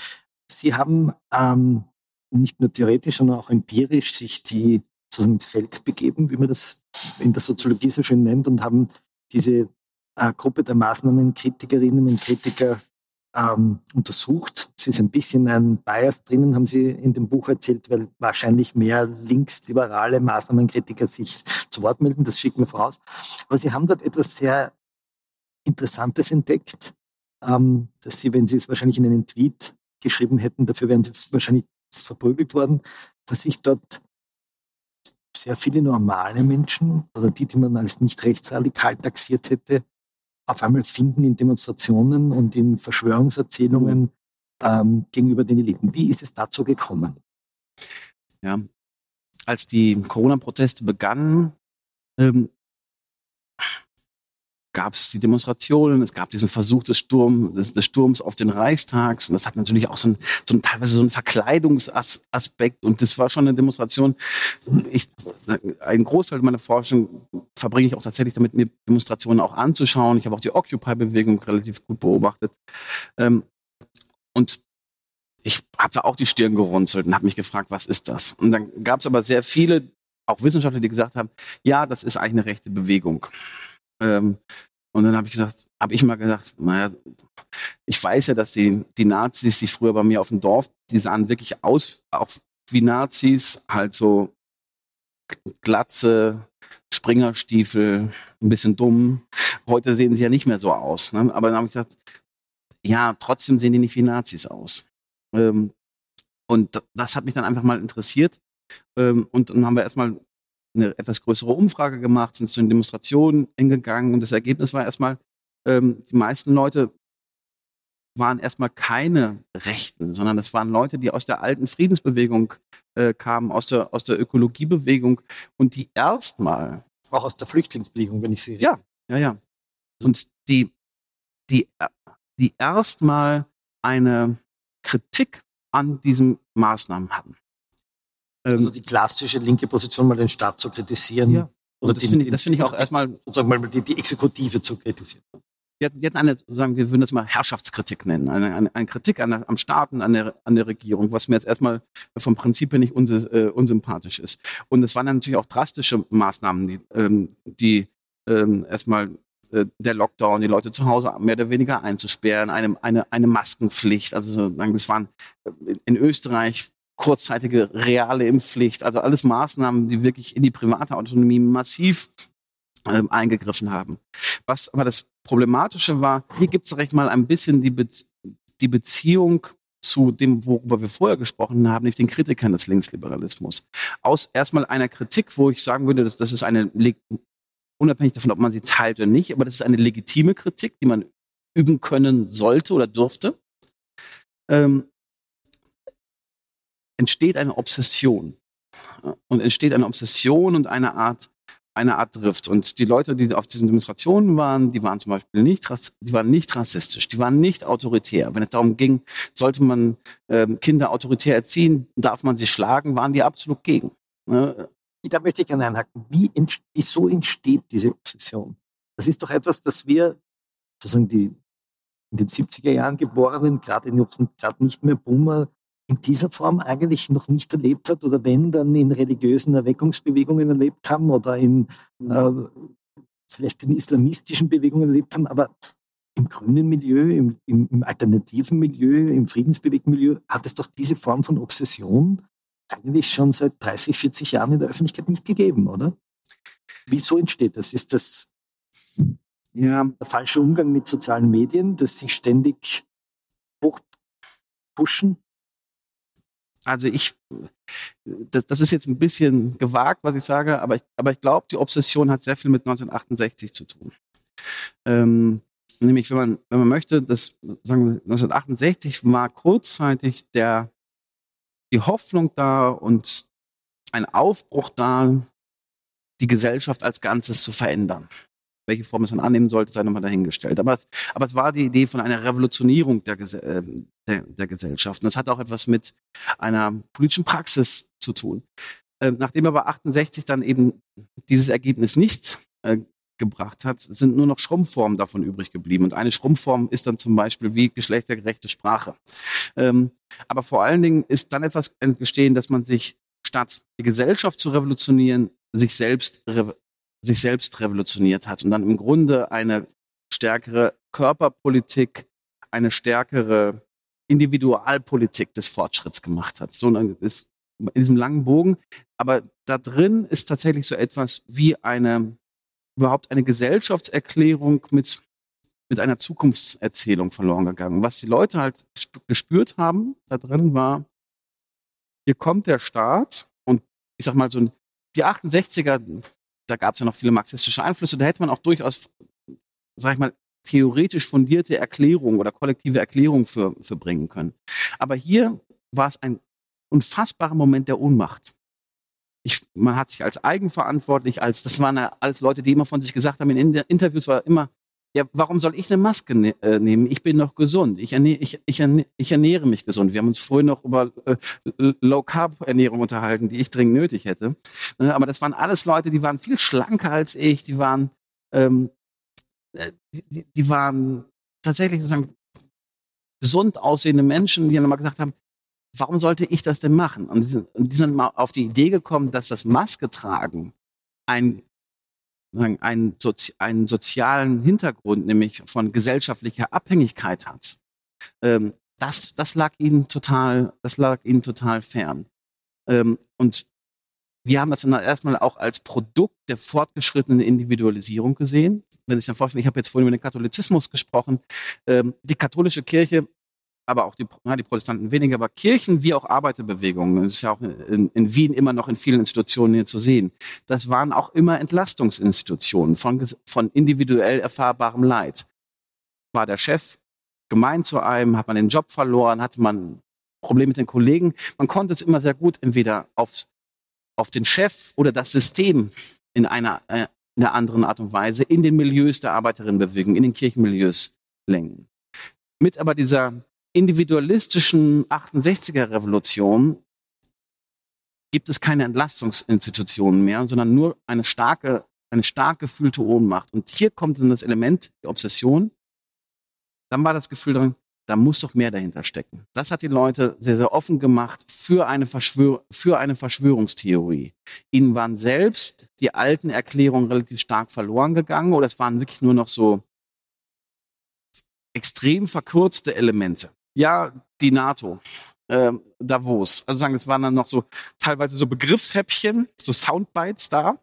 Sie haben ähm, nicht nur theoretisch, sondern auch empirisch sich die sozusagen ins Feld begeben, wie man das in der Soziologie so schön nennt, und haben diese äh, Gruppe der Maßnahmenkritikerinnen und Kritiker ähm, untersucht. Es ist ein bisschen ein Bias drinnen, haben Sie in dem Buch erzählt, weil wahrscheinlich mehr linksliberale Maßnahmenkritiker sich zu Wort melden. Das schicken wir voraus. Aber Sie haben dort etwas sehr Interessantes entdeckt, ähm, dass Sie, wenn Sie es wahrscheinlich in einen Tweet geschrieben hätten, dafür wären Sie wahrscheinlich verprügelt worden, dass sich dort sehr viele normale Menschen oder die, die man als nicht rechtsradikal taxiert hätte, auf einmal finden in Demonstrationen und in Verschwörungserzählungen ähm, gegenüber den Eliten. Wie ist es dazu gekommen? Ja, als die Corona-Proteste begannen, ähm, gab es die Demonstrationen, es gab diesen Versuch des, Sturm, des, des Sturms auf den Reichstag. Und das hat natürlich auch so ein, so ein teilweise so einen Verkleidungsaspekt. Und das war schon eine Demonstration. Ich, einen Großteil meiner Forschung verbringe ich auch tatsächlich damit, mir Demonstrationen auch anzuschauen. Ich habe auch die Occupy-Bewegung relativ gut beobachtet. Ähm, und ich habe da auch die Stirn gerunzelt und habe mich gefragt, was ist das? Und dann gab es aber sehr viele, auch Wissenschaftler, die gesagt haben, ja, das ist eigentlich eine rechte Bewegung. Ähm, und dann habe ich gesagt, habe ich mal gesagt, naja, ich weiß ja, dass die, die Nazis, die früher bei mir auf dem Dorf, die sahen wirklich aus, auch wie Nazis, halt so Glatze, Springerstiefel, ein bisschen dumm. Heute sehen sie ja nicht mehr so aus. Ne? Aber dann habe ich gesagt, ja, trotzdem sehen die nicht wie Nazis aus. Ähm, und das hat mich dann einfach mal interessiert. Ähm, und dann haben wir erstmal eine etwas größere Umfrage gemacht, sind zu den Demonstrationen hingegangen und das Ergebnis war erstmal, ähm, die meisten Leute waren erstmal keine Rechten, sondern das waren Leute, die aus der alten Friedensbewegung äh, kamen, aus der, aus der Ökologiebewegung und die erstmal. Auch aus der Flüchtlingsbewegung, wenn ich sie. Ja, ja, ja. Und die, die, die erstmal eine Kritik an diesen Maßnahmen hatten. Ähm, also die klassische linke Position, mal den Staat zu kritisieren. Ja. Oder das finde ich, find ich auch erstmal. Sozusagen mal die, die Exekutive zu kritisieren. Wir hatten, eine, sagen wir würden das mal Herrschaftskritik nennen, eine, eine, eine Kritik an der, am Staat und an der, an der Regierung, was mir jetzt erstmal vom Prinzip her nicht uns, äh, unsympathisch ist. Und es waren dann natürlich auch drastische Maßnahmen, die, ähm, die ähm, erstmal äh, der Lockdown, die Leute zu Hause mehr oder weniger einzusperren, eine, eine, eine Maskenpflicht. Also das waren äh, in Österreich kurzzeitige reale Impfpflicht, also alles Maßnahmen, die wirklich in die private Autonomie massiv ähm, eingegriffen haben. Was aber das Problematische war, hier gibt es recht mal ein bisschen die, Be die Beziehung zu dem, worüber wir vorher gesprochen haben, nämlich den Kritikern des Linksliberalismus. Aus erstmal einer Kritik, wo ich sagen würde, dass das ist eine, unabhängig davon, ob man sie teilt oder nicht, aber das ist eine legitime Kritik, die man üben können sollte oder durfte. Ähm, entsteht eine Obsession. Und entsteht eine Obsession und eine Art, eine Art Drift. Und die Leute, die auf diesen Demonstrationen waren, die waren zum Beispiel nicht, die waren nicht rassistisch, die waren nicht autoritär. Wenn es darum ging, sollte man ähm, Kinder autoritär erziehen, darf man sie schlagen, waren die absolut gegen. Ne? Da möchte ich gerne einhaken. Wie ent wieso entsteht diese Obsession? Das ist doch etwas, das wir sozusagen die in den 70er Jahren geborenen, gerade nicht mehr Boomer, in dieser Form eigentlich noch nicht erlebt hat oder wenn, dann in religiösen Erweckungsbewegungen erlebt haben oder in äh, vielleicht in islamistischen Bewegungen erlebt haben, aber im grünen Milieu, im, im, im alternativen Milieu, im friedensbewegten Milieu hat es doch diese Form von Obsession eigentlich schon seit 30, 40 Jahren in der Öffentlichkeit nicht gegeben, oder? Wieso entsteht das? Ist das ja. der falsche Umgang mit sozialen Medien, dass sich ständig hochpushen? Also ich, das, das, ist jetzt ein bisschen gewagt, was ich sage, aber ich, aber ich glaube, die Obsession hat sehr viel mit 1968 zu tun. Ähm, nämlich, wenn man, wenn man möchte, das, sagen wir, 1968 war kurzzeitig der, die Hoffnung da und ein Aufbruch da, die Gesellschaft als Ganzes zu verändern. Welche Form es dann annehmen sollte, sei nochmal dahingestellt. Aber es, aber es war die Idee von einer Revolutionierung der, äh, der, der Gesellschaft. Und das hat auch etwas mit einer politischen Praxis zu tun. Äh, nachdem aber 68 dann eben dieses Ergebnis nicht äh, gebracht hat, sind nur noch Schrumpfformen davon übrig geblieben. Und eine Schrumpfform ist dann zum Beispiel wie geschlechtergerechte Sprache. Ähm, aber vor allen Dingen ist dann etwas entstehen, dass man sich statt die Gesellschaft zu revolutionieren, sich selbst, sich selbst revolutioniert hat und dann im Grunde eine stärkere Körperpolitik, eine stärkere Individualpolitik des Fortschritts gemacht hat. So ist in diesem langen Bogen. Aber da drin ist tatsächlich so etwas wie eine, überhaupt eine Gesellschaftserklärung mit, mit einer Zukunftserzählung verloren gegangen. Was die Leute halt gespürt haben, da drin war, hier kommt der Staat und ich sag mal so, die 68er, da gab es ja noch viele marxistische Einflüsse, da hätte man auch durchaus, sag ich mal, theoretisch fundierte Erklärung oder kollektive Erklärung für, für bringen können. Aber hier war es ein unfassbarer Moment der Ohnmacht. Ich, man hat sich als eigenverantwortlich, als das waren alles Leute, die immer von sich gesagt haben in Interviews war immer, ja, warum soll ich eine Maske ne äh, nehmen? Ich bin noch gesund. Ich, ernähre, ich, ich, ernähre, ich ernähre mich gesund. Wir haben uns vorhin noch über äh, Low-Carb-Ernährung unterhalten, die ich dringend nötig hätte. Äh, aber das waren alles Leute, die waren viel schlanker als ich, die waren ähm, äh, die, die waren tatsächlich sozusagen gesund aussehende Menschen, die dann mal gesagt haben, warum sollte ich das denn machen? Und die sind, die sind mal auf die Idee gekommen, dass das Maske tragen ein, einen, Sozi einen sozialen Hintergrund, nämlich von gesellschaftlicher Abhängigkeit hat. Ähm, das, das lag ihnen total, das lag ihnen total fern. Ähm, und wir haben das dann erstmal auch als Produkt der fortgeschrittenen Individualisierung gesehen wenn sich dann vorstellen, ich habe jetzt vorhin über den Katholizismus gesprochen, ähm, die katholische Kirche, aber auch die, na, die Protestanten weniger, aber Kirchen wie auch Arbeiterbewegungen, das ist ja auch in, in, Wien immer noch in vielen Institutionen hier zu sehen, das waren auch immer Entlastungsinstitutionen von, von individuell erfahrbarem Leid. War der Chef gemein zu einem, hat man den Job verloren, hatte man Probleme mit den Kollegen, man konnte es immer sehr gut entweder auf, auf den Chef oder das System in einer, äh, in einer anderen Art und Weise in den Milieus der Arbeiterinnenbewegung, in den Kirchenmilieus lenken. Mit aber dieser individualistischen 68er Revolution gibt es keine Entlastungsinstitutionen mehr, sondern nur eine starke, eine stark gefühlte Ohnmacht. Und hier kommt dann das Element, die Obsession. Dann war das Gefühl drin, da muss doch mehr dahinter stecken. Das hat die Leute sehr, sehr offen gemacht für eine, Verschwör für eine Verschwörungstheorie. Ihnen waren selbst die alten Erklärungen relativ stark verloren gegangen oder es waren wirklich nur noch so extrem verkürzte Elemente. Ja, die NATO, äh, Davos. Also sagen, es waren dann noch so teilweise so Begriffshäppchen, so Soundbites da.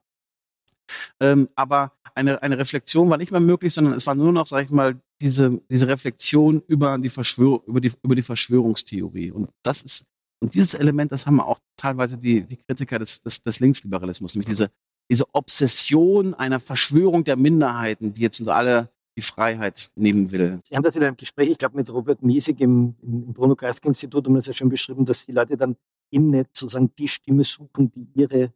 Ähm, aber eine, eine Reflexion war nicht mehr möglich, sondern es war nur noch, sag ich mal, diese, diese Reflexion über die, Verschwör über, die, über die Verschwörungstheorie. Und das ist, und dieses Element, das haben auch teilweise die, die Kritiker des, des, des Linksliberalismus, nämlich diese, diese Obsession einer Verschwörung der Minderheiten, die jetzt uns alle die Freiheit nehmen will. Sie haben das in einem Gespräch, ich glaube, mit Robert Miesig im, im Bruno Kreisky Institut, haben das ja schon beschrieben, dass die Leute dann im Netz sozusagen die Stimme suchen, die ihre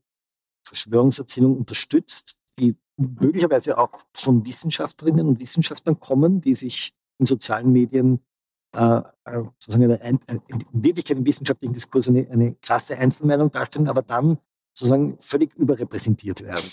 Verschwörungserzählung unterstützt, die möglicherweise auch von Wissenschaftlerinnen und Wissenschaftlern kommen, die sich in sozialen Medien äh, äh sozusagen eine, eine, in Wirklichkeit im wissenschaftlichen Diskurs eine, eine krasse Einzelmeinung darstellen, aber dann sozusagen völlig überrepräsentiert werden.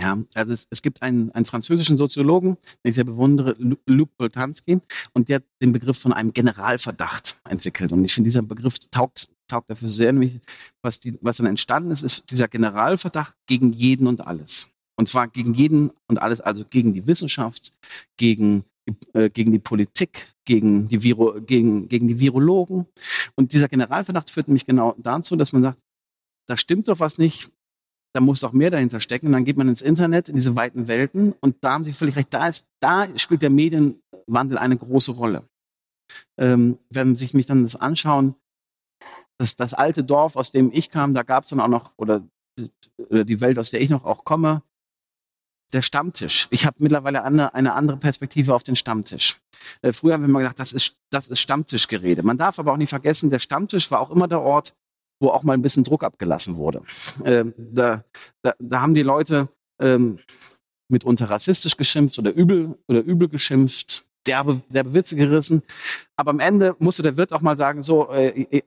Ja, also es, es gibt einen, einen französischen Soziologen, den ich sehr bewundere, Luc Boltanski, und der hat den Begriff von einem Generalverdacht entwickelt. Und ich finde, dieser Begriff taugt, taugt dafür sehr, nämlich was, die, was dann entstanden ist, ist dieser Generalverdacht gegen jeden und alles. Und zwar gegen jeden und alles, also gegen die Wissenschaft, gegen, äh, gegen die Politik, gegen die, Viro, gegen, gegen die Virologen. Und dieser Generalverdacht führt nämlich genau dazu, dass man sagt, da stimmt doch was nicht, da muss doch mehr dahinter stecken. Und dann geht man ins Internet, in diese weiten Welten und da haben Sie völlig recht, da, ist, da spielt der Medienwandel eine große Rolle. Ähm, wenn Sie sich mich dann das anschauen, das, das alte Dorf, aus dem ich kam, da gab es dann auch noch, oder, oder die Welt, aus der ich noch auch komme, der Stammtisch. Ich habe mittlerweile eine, eine, andere Perspektive auf den Stammtisch. Äh, früher haben wir immer gedacht, das ist, das ist Stammtischgerede. Man darf aber auch nicht vergessen, der Stammtisch war auch immer der Ort, wo auch mal ein bisschen Druck abgelassen wurde. Ähm, da, da, da, haben die Leute ähm, mitunter rassistisch geschimpft oder übel oder übel geschimpft, derbe, derbe Witze gerissen. Aber am Ende musste der Wirt auch mal sagen, so, äh,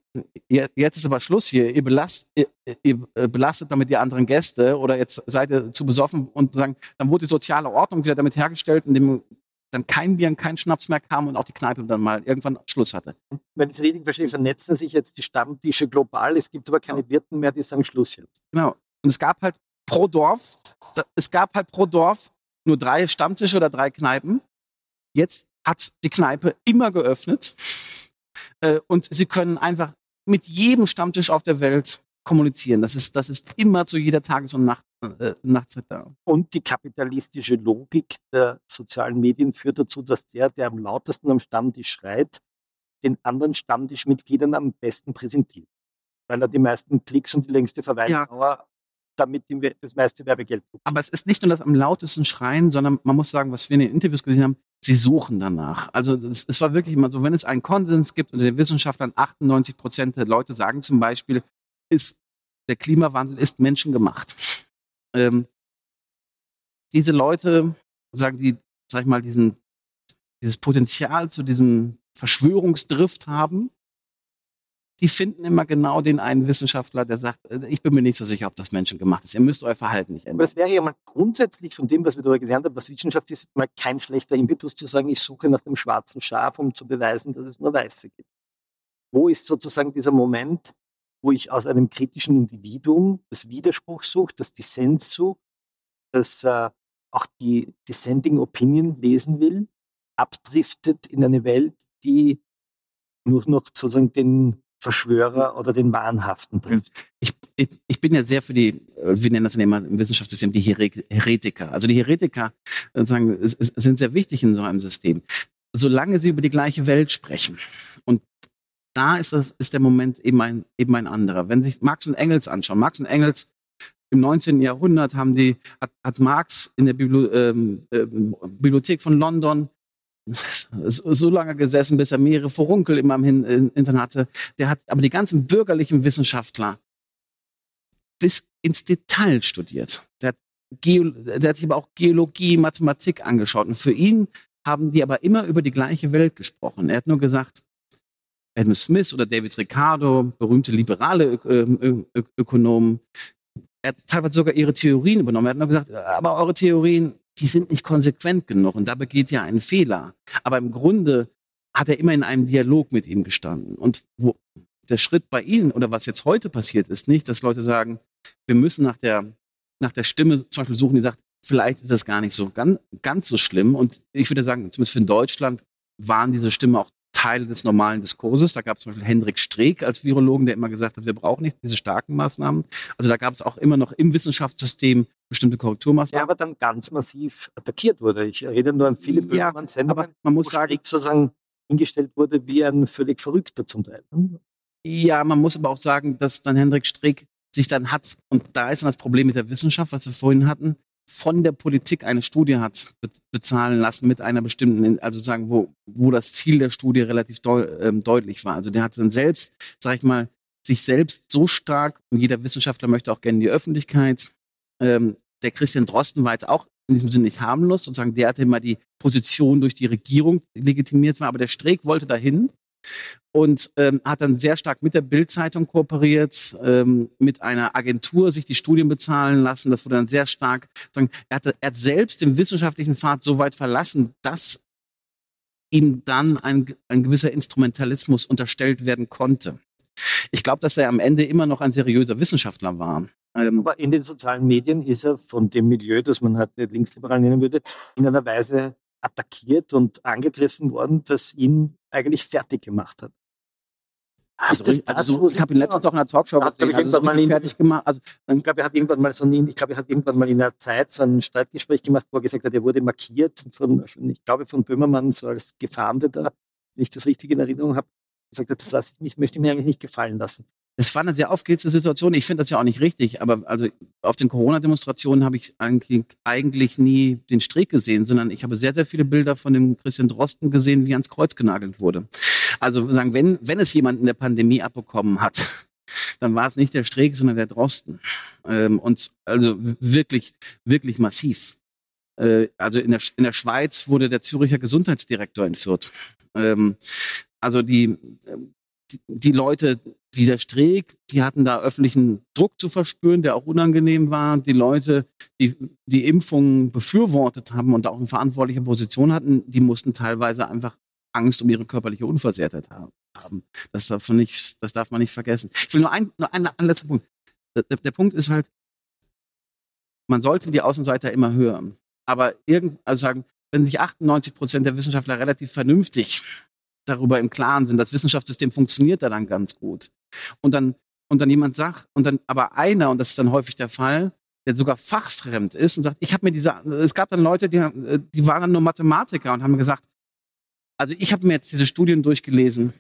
jetzt ist aber Schluss hier, ihr, belast, ihr, ihr, belastet damit die anderen Gäste oder jetzt seid ihr zu besoffen und sagen, dann wurde die soziale Ordnung wieder damit hergestellt, indem dann kein Bier und kein Schnaps mehr kam und auch die Kneipe dann mal irgendwann Schluss hatte. Wenn ich es richtig verstehe, vernetzen sich jetzt die Stammtische global. Es gibt aber keine Wirten mehr, die sagen Schluss jetzt. Genau. Und es gab halt pro Dorf, es gab halt pro Dorf nur drei Stammtische oder drei Kneipen. Jetzt hat die Kneipe immer geöffnet äh, und sie können einfach mit jedem Stammtisch auf der Welt kommunizieren. Das ist, das ist immer zu jeder Tages- und Nacht, äh, Nachtzeit da. Und die kapitalistische Logik der sozialen Medien führt dazu, dass der, der am lautesten am Stammtisch schreit, den anderen Stammtischmitgliedern am besten präsentiert. Weil er die meisten Klicks und die längste Verweildauer ja. damit das meiste Werbegeld tut. Aber es ist nicht nur das am lautesten Schreien, sondern man muss sagen, was wir in den Interviews gesehen haben, sie suchen danach. Also es, es war wirklich immer so, wenn es einen Konsens gibt unter den Wissenschaftlern, 98 Prozent der Leute sagen zum Beispiel, ist, der Klimawandel ist menschengemacht. Ähm, diese Leute, sagen die, sag ich mal, diesen, dieses Potenzial zu diesem Verschwörungsdrift haben, die finden immer genau den einen Wissenschaftler, der sagt, äh, ich bin mir nicht so sicher, ob das menschengemacht ist. Ihr müsst euer Verhalten nicht ändern. Aber es wäre ja mal grundsätzlich von dem, was wir darüber gelernt haben, was Wissenschaft ist, mal kein schlechter Impetus zu sagen, ich suche nach dem schwarzen Schaf, um zu beweisen, dass es nur Weiße gibt. Wo ist sozusagen dieser Moment, wo ich aus einem kritischen Individuum das Widerspruch suche, das Dissens suche, das äh, auch die Dissenting Opinion lesen will, abdriftet in eine Welt, die nur noch sozusagen den Verschwörer oder den Wahnhaften trifft. Ich, ich, ich, bin ja sehr für die, wir nennen das immer im Wissenschaftssystem die Heretiker. Also die Heretiker sagen, sind sehr wichtig in so einem System. Solange sie über die gleiche Welt sprechen da ist, das, ist der Moment eben ein, eben ein anderer. Wenn sich Marx und Engels anschauen, Marx und Engels im 19. Jahrhundert haben die, hat, hat Marx in der Bibli ähm, äh, Bibliothek von London (laughs) so lange gesessen, bis er mehrere Furunkel immer im Hintern hatte. Der hat aber die ganzen bürgerlichen Wissenschaftler bis ins Detail studiert. Der hat, der hat sich aber auch Geologie, Mathematik angeschaut. Und für ihn haben die aber immer über die gleiche Welt gesprochen. Er hat nur gesagt, Adam Smith oder David Ricardo, berühmte liberale Ö Ö Ökonomen. Er hat teilweise sogar ihre Theorien übernommen. Er hat nur gesagt, aber eure Theorien, die sind nicht konsequent genug und da begeht ja einen Fehler. Aber im Grunde hat er immer in einem Dialog mit ihm gestanden. Und wo der Schritt bei Ihnen oder was jetzt heute passiert, ist nicht, dass Leute sagen, wir müssen nach der, nach der Stimme zum Beispiel suchen, die sagt, vielleicht ist das gar nicht so ganz, ganz so schlimm. Und ich würde sagen, zumindest für Deutschland waren diese Stimmen auch Teile des normalen Diskurses. Da gab es zum Beispiel Hendrik Streeck als Virologen, der immer gesagt hat, wir brauchen nicht diese starken Maßnahmen. Also da gab es auch immer noch im Wissenschaftssystem bestimmte Korrekturmaßnahmen. Der aber dann ganz massiv attackiert wurde. Ich rede nur an viele Böhmermann-Sendungen, ja, man muss sagen, Streeck sozusagen hingestellt wurde wie ein völlig Verrückter zum Teil. Ja, man muss aber auch sagen, dass dann Hendrik Streeck sich dann hat, und da ist dann das Problem mit der Wissenschaft, was wir vorhin hatten, von der Politik eine Studie hat bezahlen lassen mit einer bestimmten, also sagen, wo, wo das Ziel der Studie relativ deu, ähm, deutlich war. Also der hat dann selbst, sag ich mal, sich selbst so stark, und jeder Wissenschaftler möchte auch gerne in die Öffentlichkeit, ähm, der Christian Drosten war jetzt auch in diesem Sinne nicht harmlos, sozusagen der hatte immer die Position durch die Regierung legitimiert war, aber der Streeck wollte dahin und ähm, hat dann sehr stark mit der Bild-Zeitung kooperiert, ähm, mit einer Agentur sich die Studien bezahlen lassen. Das wurde dann sehr stark, sagen, er, hatte, er hat selbst den wissenschaftlichen Pfad so weit verlassen, dass ihm dann ein, ein gewisser Instrumentalismus unterstellt werden konnte. Ich glaube, dass er am Ende immer noch ein seriöser Wissenschaftler war. Ähm, Aber in den sozialen Medien ist er von dem Milieu, das man halt linksliberal nennen würde, in einer Weise attackiert und angegriffen worden, das ihn eigentlich fertig gemacht hat. Also, das, also so, ich habe ihn letztens doch in einer Talkshow hat, gesehen, also so mal fertig gemacht. Also, ich glaube, er hat irgendwann mal so in, ich glaube, er hat irgendwann mal in einer Zeit so ein Streitgespräch gemacht, wo er gesagt hat, er wurde markiert von, ich glaube, von Böhmermann so als Gefahndeter, wenn ich das richtig in Erinnerung habe. Er sagt, das lasse ich mich, möchte ich mir eigentlich nicht gefallen lassen. Es war eine sehr aufgeheizte Situation. Ich finde das ja auch nicht richtig, aber also auf den Corona-Demonstrationen habe ich eigentlich, nie den Streeck gesehen, sondern ich habe sehr, sehr viele Bilder von dem Christian Drosten gesehen, wie er ans Kreuz genagelt wurde. Also sagen, wenn, wenn es jemand in der Pandemie abbekommen hat, dann war es nicht der Streeck, sondern der Drosten. Ähm, und also wirklich, wirklich massiv. Äh, also in der, in der Schweiz wurde der Züricher Gesundheitsdirektor entführt. Ähm, also die, die Leute wie der Streeck, die hatten da öffentlichen Druck zu verspüren, der auch unangenehm war. Die Leute, die die Impfungen befürwortet haben und auch eine verantwortliche Position hatten, die mussten teilweise einfach Angst um ihre körperliche Unversehrtheit haben. Das darf man nicht, das darf man nicht vergessen. Ich will nur, ein, nur ein, ein letzter Punkt. Der, der Punkt ist halt, man sollte die Außenseiter immer hören. Aber irgend, also sagen, wenn sich 98 Prozent der Wissenschaftler relativ vernünftig darüber im Klaren sind, das Wissenschaftssystem funktioniert da dann ganz gut. Und dann, und dann jemand sagt, und dann aber einer, und das ist dann häufig der Fall, der sogar fachfremd ist und sagt, ich habe mir diese, es gab dann Leute, die, die waren dann nur Mathematiker und haben gesagt, also ich habe mir jetzt diese Studien durchgelesen,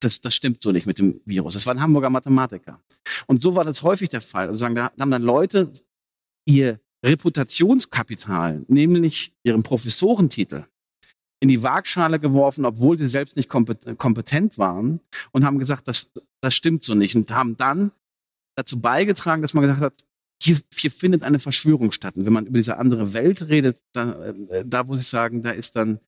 das, das stimmt so nicht mit dem Virus. Das waren Hamburger Mathematiker. Und so war das häufig der Fall. Also sagen, da haben dann Leute ihr Reputationskapital, nämlich ihren Professorentitel, in die Waagschale geworfen, obwohl sie selbst nicht kompetent waren und haben gesagt, das, das stimmt so nicht und haben dann dazu beigetragen, dass man gesagt hat, hier, hier findet eine Verschwörung statt. Und wenn man über diese andere Welt redet, da, äh, da muss ich sagen, da ist dann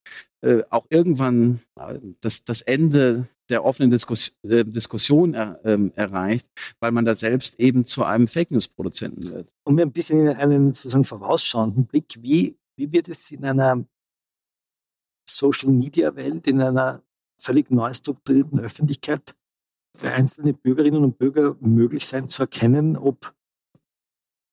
äh, auch irgendwann äh, das, das Ende der offenen Diskus äh, Diskussion er, ähm, erreicht, weil man da selbst eben zu einem Fake News-Produzenten wird. Und wir ein bisschen in einen sozusagen vorausschauenden Blick, wie, wie wird es in einer Social-Media-Welt, in einer völlig neu strukturierten Öffentlichkeit für einzelne Bürgerinnen und Bürger möglich sein zu erkennen, ob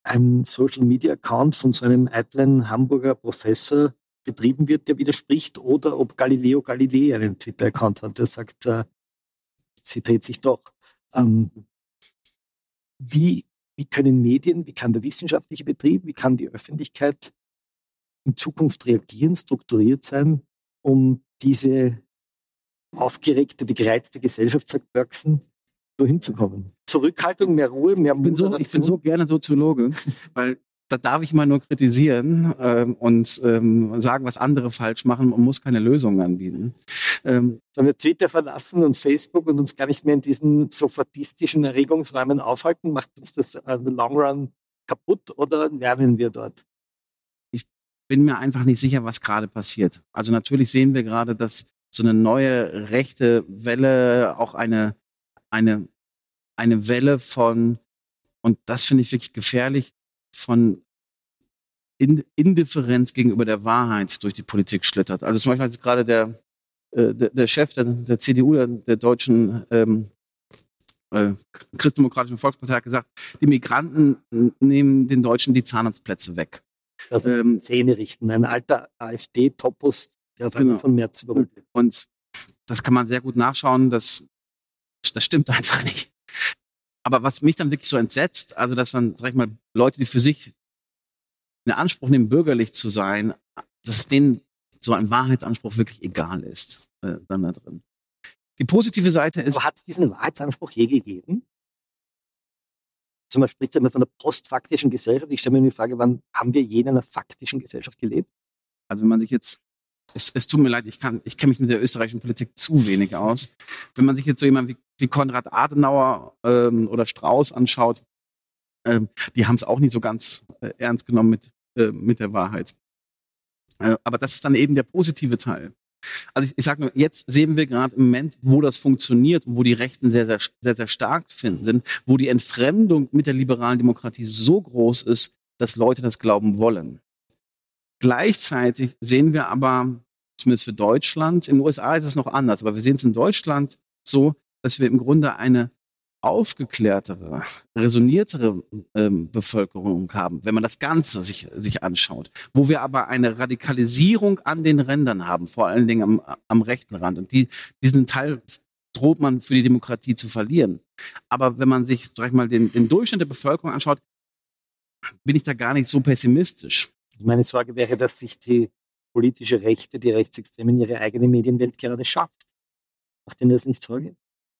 ein Social-Media-Account von so einem eitlen Hamburger Professor betrieben wird, der widerspricht, oder ob Galileo Galilei einen Twitter-Account hat, der sagt, äh, sie dreht sich doch. Ähm, wie, wie können Medien, wie kann der wissenschaftliche Betrieb, wie kann die Öffentlichkeit in Zukunft reagieren, strukturiert sein, um diese aufgeregte, die gereizte Gesellschaft, sagt Bergson, so hinzukommen. Zurückhaltung, mehr Ruhe, mehr ich bin, so, ich bin so gerne Soziologe, (laughs) weil da darf ich mal nur kritisieren ähm, und ähm, sagen, was andere falsch machen und muss keine Lösungen anbieten. Ähm, Sollen wir Twitter verlassen und Facebook und uns gar nicht mehr in diesen sofortistischen Erregungsräumen aufhalten? Macht uns das in the long run kaputt oder lernen wir dort? Bin mir einfach nicht sicher, was gerade passiert. Also natürlich sehen wir gerade, dass so eine neue rechte Welle, auch eine, eine, eine Welle von, und das finde ich wirklich gefährlich, von Indifferenz gegenüber der Wahrheit durch die Politik schlittert. Also zum Beispiel hat gerade der, äh, der, der, Chef der, der CDU, der, deutschen ähm, äh, Christdemokratischen Volkspartei, hat gesagt, die Migranten nehmen den Deutschen die Zahnarztplätze weg. Das ähm, Zähne richten, ein alter AfD-Topos, der genau. von März überholt wird. Und das kann man sehr gut nachschauen, das, das stimmt (laughs) einfach nicht. Aber was mich dann wirklich so entsetzt, also dass dann, sag ich mal, Leute, die für sich in Anspruch nehmen, bürgerlich zu sein, dass denen so ein Wahrheitsanspruch wirklich egal ist, äh, dann da drin. Die positive Seite ist. Aber hat es diesen Wahrheitsanspruch je gegeben? Also man spricht immer von der postfaktischen Gesellschaft. Ich stelle mir die Frage, wann haben wir je in einer faktischen Gesellschaft gelebt? Also wenn man sich jetzt, es, es tut mir leid, ich, kann, ich kenne mich mit der österreichischen Politik zu wenig aus. Wenn man sich jetzt so jemanden wie, wie Konrad Adenauer ähm, oder Strauß anschaut, ähm, die haben es auch nicht so ganz äh, ernst genommen mit, äh, mit der Wahrheit. Äh, aber das ist dann eben der positive Teil. Also ich, ich sage nur, jetzt sehen wir gerade im Moment, wo das funktioniert und wo die Rechten sehr, sehr, sehr, sehr stark sind, wo die Entfremdung mit der liberalen Demokratie so groß ist, dass Leute das glauben wollen. Gleichzeitig sehen wir aber, zumindest für Deutschland, in den USA ist es noch anders, aber wir sehen es in Deutschland so, dass wir im Grunde eine aufgeklärtere, resoniertere ähm, Bevölkerung haben, wenn man das Ganze sich, sich anschaut, wo wir aber eine Radikalisierung an den Rändern haben, vor allen Dingen am, am rechten Rand. Und die, diesen Teil droht man für die Demokratie zu verlieren. Aber wenn man sich, sag ich mal, den, den Durchschnitt der Bevölkerung anschaut, bin ich da gar nicht so pessimistisch. Meine Sorge wäre, dass sich die politische Rechte, die Rechtsextremen ihre eigene Medienwelt gerade schafft. Macht Ihnen das nicht Sorge?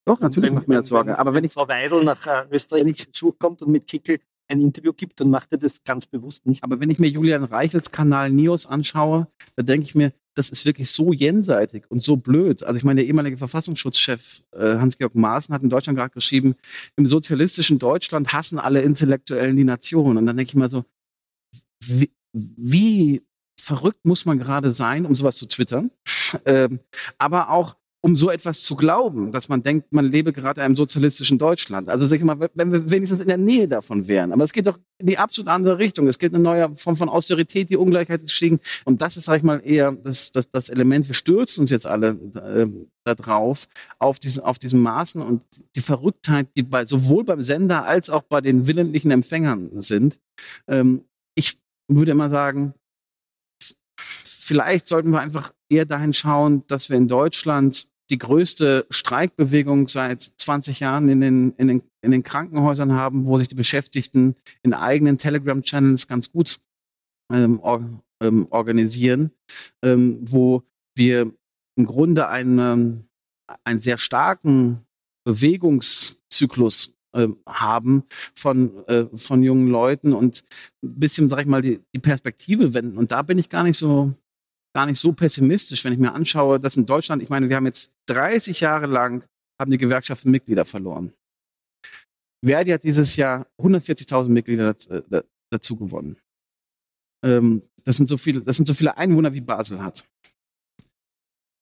Doch, natürlich macht mir das Sorge. Aber wenn ich Frau Weidel nach äh, Österreich zukommt und mit Kickel ein Interview gibt, dann macht er das ganz bewusst nicht. Aber wenn ich mir Julian Reichels Kanal Nios anschaue, dann denke ich mir, das ist wirklich so jenseitig und so blöd. Also ich meine, der ehemalige Verfassungsschutzchef äh, Hans-Georg Maaßen hat in Deutschland gerade geschrieben, im sozialistischen Deutschland hassen alle Intellektuellen die Nation. Und dann denke ich mal so, wie, wie verrückt muss man gerade sein, um sowas zu twittern? (laughs) ähm, aber auch um so etwas zu glauben, dass man denkt, man lebe gerade in einem sozialistischen Deutschland. Also sag ich mal, wenn wir wenigstens in der Nähe davon wären. Aber es geht doch in die absolut andere Richtung. Es geht eine neue Form von Austerität, die Ungleichheit gestiegen. Und das ist, sag ich mal, eher das, das, das Element. Wir stürzen uns jetzt alle äh, da drauf, auf diesen, auf diesen Maßen und die Verrücktheit, die bei, sowohl beim Sender als auch bei den willentlichen Empfängern sind. Ähm, ich würde immer sagen, vielleicht sollten wir einfach eher dahin schauen, dass wir in Deutschland die größte Streikbewegung seit 20 Jahren in den, in den, in den Krankenhäusern haben, wo sich die Beschäftigten in eigenen Telegram-Channels ganz gut ähm, or, ähm, organisieren, ähm, wo wir im Grunde einen, einen sehr starken Bewegungszyklus äh, haben von, äh, von jungen Leuten und ein bisschen, sag ich mal, die, die Perspektive wenden. Und da bin ich gar nicht so, gar nicht so pessimistisch, wenn ich mir anschaue, dass in Deutschland, ich meine, wir haben jetzt 30 Jahre lang, haben die Gewerkschaften Mitglieder verloren. Verdi hat dieses Jahr 140.000 Mitglieder dazu gewonnen. Ähm, das, sind so viele, das sind so viele Einwohner, wie Basel hat.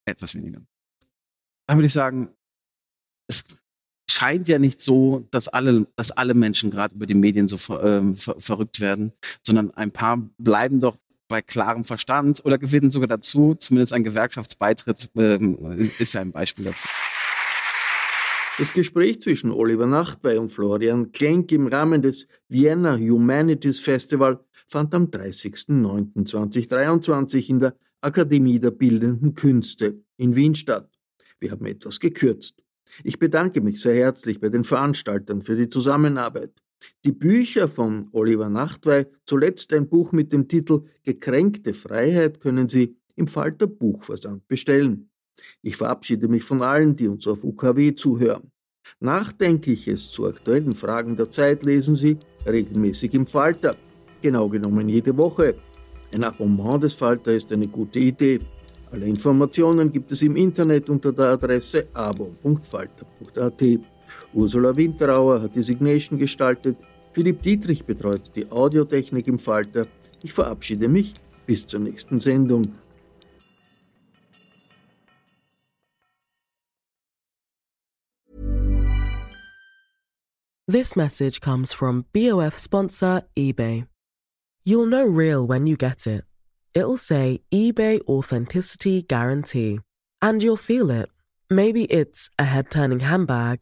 Etwas weniger. Da würde ich sagen, es scheint ja nicht so, dass alle, dass alle Menschen gerade über die Medien so ver, äh, ver, verrückt werden, sondern ein paar bleiben doch bei klarem Verstand oder gewinnen sogar dazu. Zumindest ein Gewerkschaftsbeitritt ähm, ist ja ein Beispiel dafür. Das Gespräch zwischen Oliver Nachtwey und Florian Klenk im Rahmen des Vienna Humanities Festival fand am 30.09.2023 in der Akademie der Bildenden Künste in Wien statt. Wir haben etwas gekürzt. Ich bedanke mich sehr herzlich bei den Veranstaltern für die Zusammenarbeit. Die Bücher von Oliver Nachtwey, zuletzt ein Buch mit dem Titel Gekränkte Freiheit, können Sie im Falter Buchversand bestellen. Ich verabschiede mich von allen, die uns auf UKW zuhören. Nachdenkliches zu aktuellen Fragen der Zeit lesen Sie regelmäßig im Falter, genau genommen jede Woche. Ein Abonnement des Falter ist eine gute Idee. Alle Informationen gibt es im Internet unter der Adresse abo.falter.at. Ursula Winterauer hat die Signation gestaltet, Philipp Dietrich betreut die Audiotechnik im Falter. Ich verabschiede mich, bis zur nächsten Sendung. This message comes from BOF sponsor eBay. You'll know real when you get it. It'll say eBay Authenticity Guarantee. And you'll feel it. Maybe it's a head turning handbag.